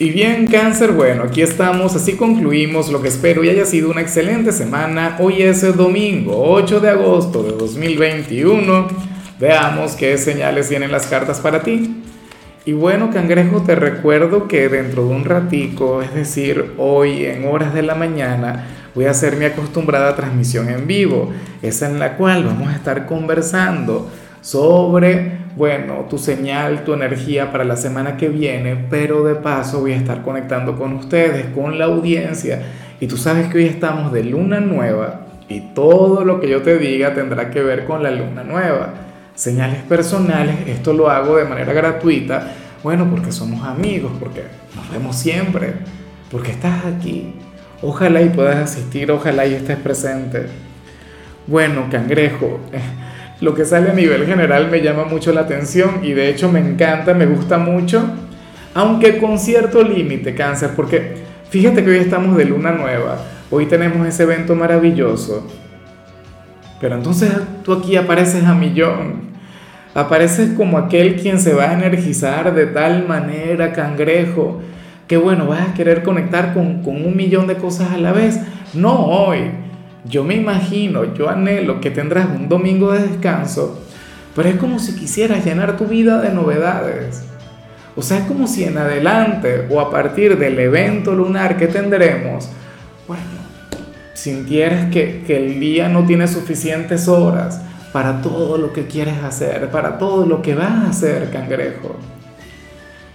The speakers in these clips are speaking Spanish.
Y bien, cáncer, bueno, aquí estamos, así concluimos lo que espero y haya sido una excelente semana. Hoy es domingo 8 de agosto de 2021. Veamos qué señales tienen las cartas para ti. Y bueno, cangrejo, te recuerdo que dentro de un ratico, es decir, hoy en horas de la mañana, voy a hacer mi acostumbrada transmisión en vivo, esa en la cual vamos a estar conversando sobre bueno, tu señal, tu energía para la semana que viene, pero de paso voy a estar conectando con ustedes, con la audiencia. Y tú sabes que hoy estamos de luna nueva y todo lo que yo te diga tendrá que ver con la luna nueva. Señales personales, esto lo hago de manera gratuita, bueno, porque somos amigos, porque nos vemos siempre, porque estás aquí. Ojalá y puedas asistir, ojalá y estés presente. Bueno, cangrejo lo que sale a nivel general me llama mucho la atención y de hecho me encanta, me gusta mucho, aunque con cierto límite, cáncer, porque fíjate que hoy estamos de luna nueva, hoy tenemos ese evento maravilloso, pero entonces tú aquí apareces a millón, apareces como aquel quien se va a energizar de tal manera, cangrejo, que bueno, vas a querer conectar con, con un millón de cosas a la vez, no hoy yo me imagino, yo anhelo que tendrás un domingo de descanso, pero es como si quisieras llenar tu vida de novedades. O sea, es como si en adelante o a partir del evento lunar que tendremos, bueno, sintieras que, que el día no tiene suficientes horas para todo lo que quieres hacer, para todo lo que vas a hacer, cangrejo.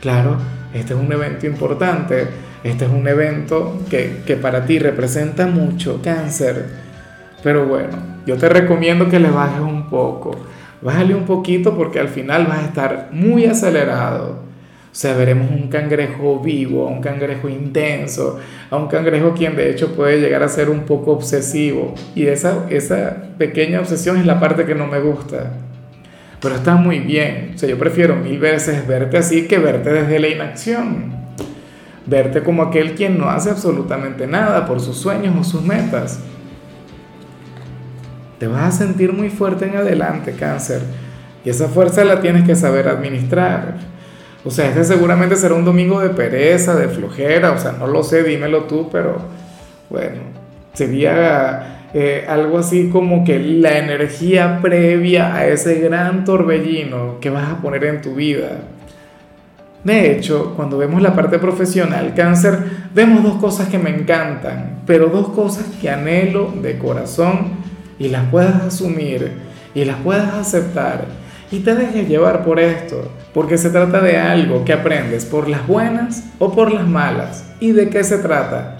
Claro, este es un evento importante este es un evento que, para ti representa mucho cáncer. Pero bueno, yo te recomiendo que le bajes un poco. Bájale un poquito porque al final vas a estar muy acelerado. O sea, veremos un cangrejo vivo, un cangrejo intenso, a un cangrejo quien de hecho puede llegar a ser un poco obsesivo. Y esa, esa pequeña obsesión es la parte que no me gusta. Pero está muy bien. O sea, yo prefiero mil veces verte así que verte desde la inacción verte como aquel quien no hace absolutamente nada por sus sueños o sus metas. Te vas a sentir muy fuerte en adelante, cáncer, y esa fuerza la tienes que saber administrar. O sea, este seguramente será un domingo de pereza, de flojera, o sea, no lo sé, dímelo tú, pero bueno, sería eh, algo así como que la energía previa a ese gran torbellino que vas a poner en tu vida. De hecho, cuando vemos la parte profesional, cáncer, vemos dos cosas que me encantan, pero dos cosas que anhelo de corazón y las puedas asumir y las puedas aceptar y te dejes llevar por esto, porque se trata de algo que aprendes por las buenas o por las malas. ¿Y de qué se trata?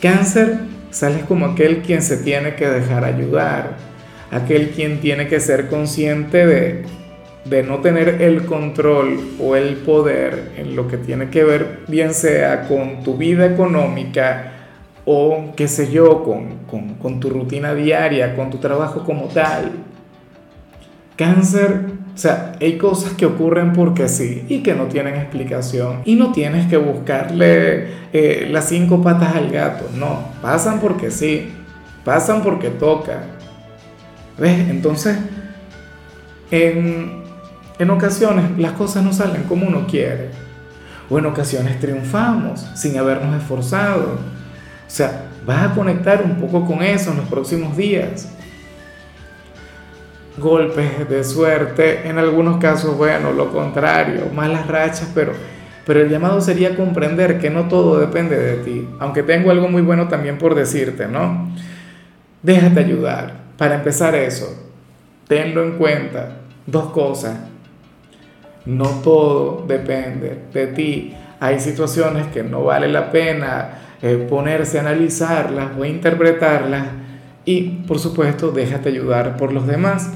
Cáncer, sales como aquel quien se tiene que dejar ayudar, aquel quien tiene que ser consciente de de no tener el control o el poder en lo que tiene que ver, bien sea con tu vida económica o qué sé yo, con, tu rutina diaria, con tu trabajo como tal. Cáncer, o sea, hay cosas que ocurren porque sí y que no tienen explicación. Y no tienes que buscarle eh, las cinco patas al gato, no, pasan porque sí, pasan porque toca. ¿Ves? Entonces, en, en ocasiones las cosas no salen como uno quiere. O en ocasiones triunfamos sin habernos esforzado. O sea, vas a conectar un poco con eso en los próximos días. Golpes de suerte, en algunos casos, bueno, lo contrario, malas rachas, pero, pero el llamado sería comprender que no todo depende de ti. Aunque tengo algo muy bueno también por decirte, ¿no? Déjate ayudar. Para empezar eso, tenlo en cuenta. Dos cosas. No todo depende de ti. Hay situaciones que no vale la pena eh, ponerse a analizarlas o interpretarlas y por supuesto déjate ayudar por los demás.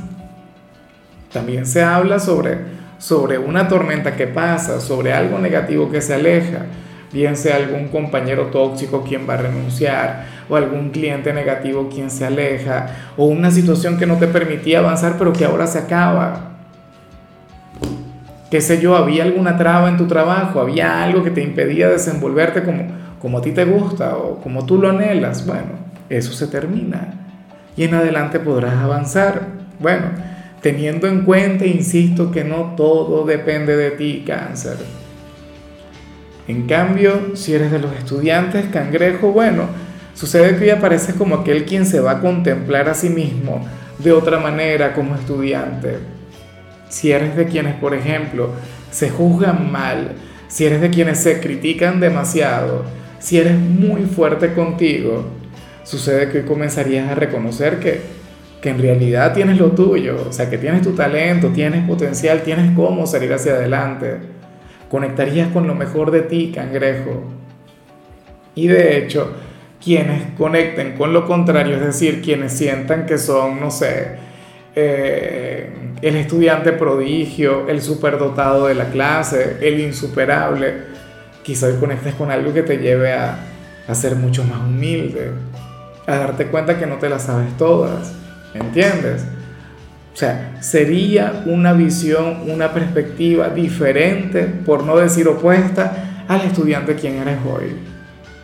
También se habla sobre, sobre una tormenta que pasa, sobre algo negativo que se aleja, bien sea algún compañero tóxico quien va a renunciar, o algún cliente negativo quien se aleja, o una situación que no te permitía avanzar pero que ahora se acaba qué sé yo, había alguna traba en tu trabajo, había algo que te impedía desenvolverte como, como a ti te gusta o como tú lo anhelas, bueno, eso se termina y en adelante podrás avanzar. Bueno, teniendo en cuenta, insisto, que no todo depende de ti, cáncer. En cambio, si eres de los estudiantes cangrejo, bueno, sucede que hoy apareces como aquel quien se va a contemplar a sí mismo de otra manera como estudiante. Si eres de quienes, por ejemplo, se juzgan mal, si eres de quienes se critican demasiado, si eres muy fuerte contigo, sucede que hoy comenzarías a reconocer que, que en realidad tienes lo tuyo, o sea, que tienes tu talento, tienes potencial, tienes cómo salir hacia adelante. Conectarías con lo mejor de ti, cangrejo. Y de hecho, quienes conecten con lo contrario, es decir, quienes sientan que son, no sé, eh, el estudiante prodigio, el superdotado de la clase, el insuperable, quizá hoy conectes con algo que te lleve a, a ser mucho más humilde, a darte cuenta que no te las sabes todas, ¿entiendes? O sea, sería una visión, una perspectiva diferente, por no decir opuesta, al estudiante quien eres hoy.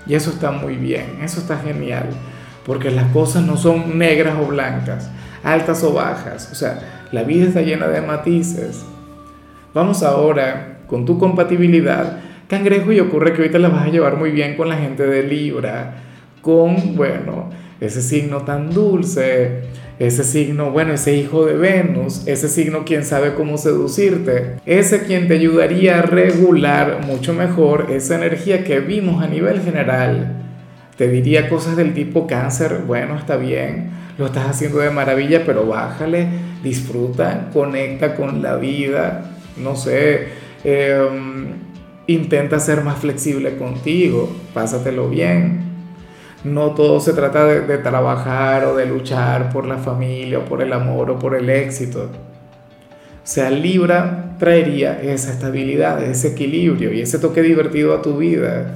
Y eso está muy bien, eso está genial, porque las cosas no son negras o blancas, altas o bajas, o sea, la vida está llena de matices. Vamos ahora con tu compatibilidad, cangrejo, y ocurre que ahorita la vas a llevar muy bien con la gente de Libra, con, bueno, ese signo tan dulce, ese signo, bueno, ese hijo de Venus, ese signo quien sabe cómo seducirte, ese quien te ayudaría a regular mucho mejor esa energía que vimos a nivel general. Te diría cosas del tipo cáncer, bueno, está bien, lo estás haciendo de maravilla, pero bájale, disfruta, conecta con la vida, no sé, em, intenta ser más flexible contigo, pásatelo bien no todo se trata de, trabajar o de luchar por la familia o por el amor o por el éxito. O sea, Libra traería esa estabilidad, ese equilibrio y ese toque divertido a tu vida.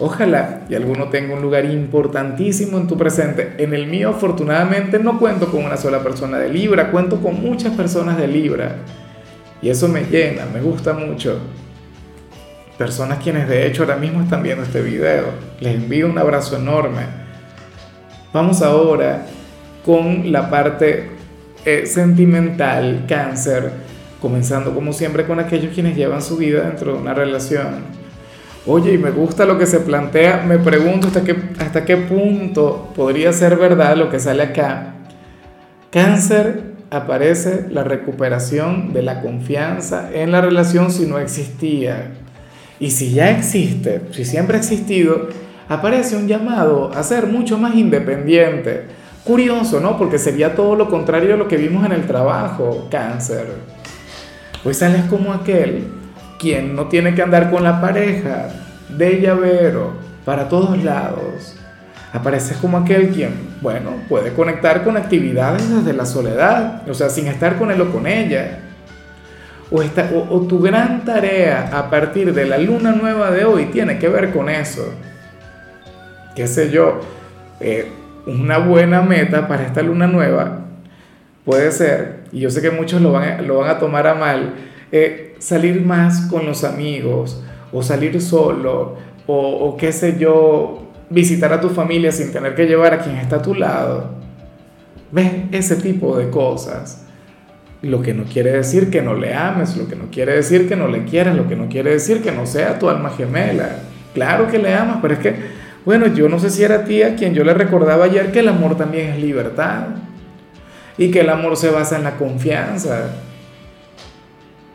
Ojalá y alguno tenga un lugar importantísimo en tu presente. En el mío, afortunadamente, no cuento con una sola persona de Libra, cuento con muchas personas de Libra. Y eso me llena, me gusta mucho personas quienes de hecho ahora mismo están viendo este video. Les envío un abrazo enorme. Vamos ahora con la parte eh, sentimental, cáncer, comenzando como siempre con aquellos quienes llevan su vida dentro de una relación. Oye, y me gusta lo que se plantea, me pregunto hasta qué, hasta qué punto podría ser verdad lo que sale acá. Cáncer aparece la recuperación de la confianza en la relación si no existía. Y si ya existe, si siempre ha existido, aparece un llamado a ser mucho más independiente. Curioso, ¿no? Porque sería todo lo contrario a lo que vimos en el trabajo, cáncer. Pues sales como aquel quien no tiene que andar con la pareja de llavero para todos lados. Apareces como aquel quien, bueno, puede conectar con actividades desde la soledad, o sea, sin estar con él o con ella o, tu gran tarea a partir de la luna nueva de hoy tiene que ver con eso. Qué sé yo, eh, una buena meta para esta luna nueva puede ser, y yo sé que muchos lo van, lo van a tomar a mal, eh, salir más con los amigos, o salir solo, o, qué sé yo, visitar a tu familia sin tener que llevar a quien está a tu lado. ¿Ves? Ese tipo de cosas. Lo que no quiere decir que no le ames, lo que no quiere decir que no le quieras, lo que no quiere decir que no sea tu alma gemela. Claro que le amas, pero es que, bueno, yo no sé si era tía quien yo le recordaba ayer que el amor también es libertad y que el amor se basa en la confianza.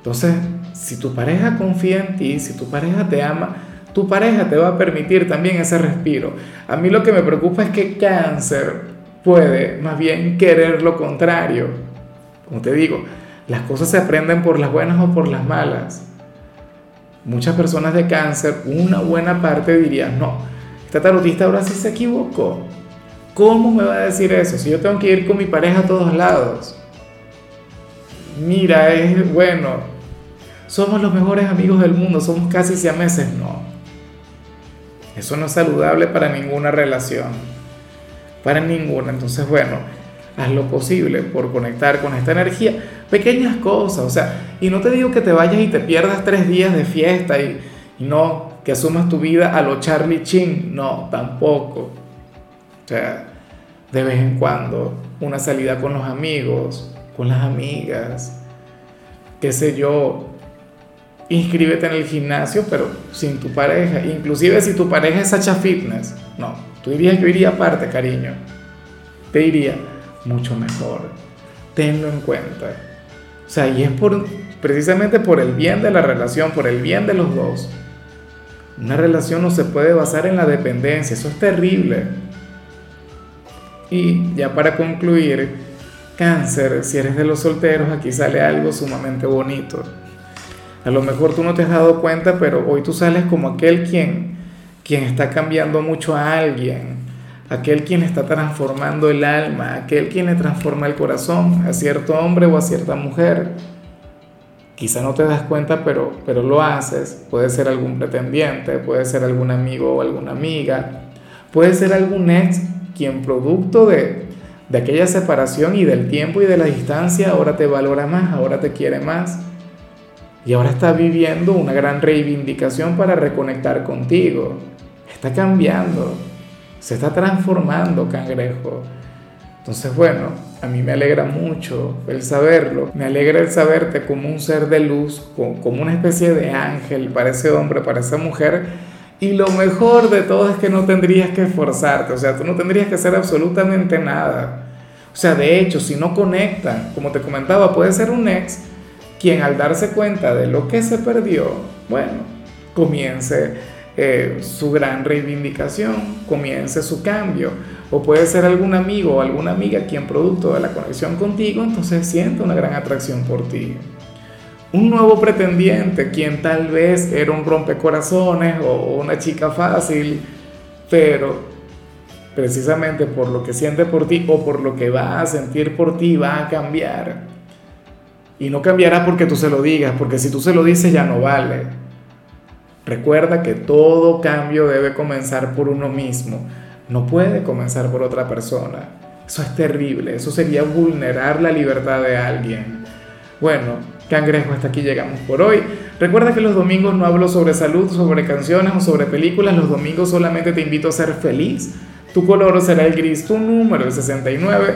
Entonces, si tu pareja confía en ti, si tu pareja te ama, tu pareja te va a permitir también ese respiro. A mí lo que me preocupa es que cáncer puede más bien querer lo contrario como te digo, las cosas se aprenden por las buenas o por las malas. Muchas personas de cáncer, una buena parte dirían, no, esta tarotista ahora sí se equivocó. ¿Cómo me va a decir eso? Si yo tengo que ir con mi pareja a todos lados. Mira, es bueno, somos los mejores amigos del mundo, somos casi siameses. No. Eso no es saludable para ninguna relación. Para ninguna. Entonces, bueno, haz lo posible por conectar con esta energía. Pequeñas cosas, o sea, y no te digo que te vayas y te pierdas tres días de fiesta y, no que asumas tu vida a lo Charlie Chin, no, tampoco. O sea, de vez en cuando, una salida con los amigos, con las amigas, qué sé yo, inscríbete en el gimnasio, pero sin tu pareja. Inclusive si tu pareja es Sacha Fitness, no, tú dirías, yo iría aparte, cariño. Te diría, mucho mejor. Tenlo en cuenta. O sea, y es por, precisamente por el bien de la relación, por el bien de los dos. Una relación no se puede basar en la dependencia, eso es terrible. Y ya para concluir, cáncer, si eres de los solteros, aquí sale algo sumamente bonito. A lo mejor tú no te has dado cuenta, pero hoy tú sales como aquel quien, quien está cambiando mucho a alguien, aquel quien está transformando el alma, aquel quien le transforma el corazón a cierto hombre o a cierta mujer. Quizá no te das cuenta, pero, pero lo haces. Puede ser algún pretendiente, puede ser algún amigo o alguna amiga, puede ser algún ex quien producto de, de aquella separación y del tiempo y de la distancia ahora te valora más, ahora te quiere más. Y ahora está viviendo una gran reivindicación para reconectar contigo. Está cambiando, se está transformando, cangrejo. Entonces, bueno, a mí me alegra mucho el saberlo. Me alegra el saberte como un ser de luz, como una especie de ángel para ese hombre, para esa mujer. Y lo mejor de todo es que no tendrías que esforzarte, o sea, tú no tendrías que hacer absolutamente nada. O sea, de hecho, si no conectan, como te comentaba, puede ser un ex quien al darse cuenta de lo que se perdió, bueno, comience eh, su gran reivindicación, comience su cambio. O puede ser algún amigo o alguna amiga quien producto de la conexión contigo, entonces siente una gran atracción por ti. Un nuevo pretendiente, quien tal vez era un rompecorazones o una chica fácil, pero precisamente por lo que siente por ti o por lo que va a sentir por ti va a cambiar. Y no cambiará porque tú se lo digas, porque si tú se lo dices ya no vale. Recuerda que todo cambio debe comenzar por uno mismo, no puede comenzar por otra persona. Eso es terrible, eso sería vulnerar la libertad de alguien. Bueno, cangrejo, hasta aquí llegamos por hoy. Recuerda que los domingos no hablo sobre salud, sobre canciones o sobre películas, los domingos solamente te invito a ser feliz. Tu color será el gris, tu número el 69.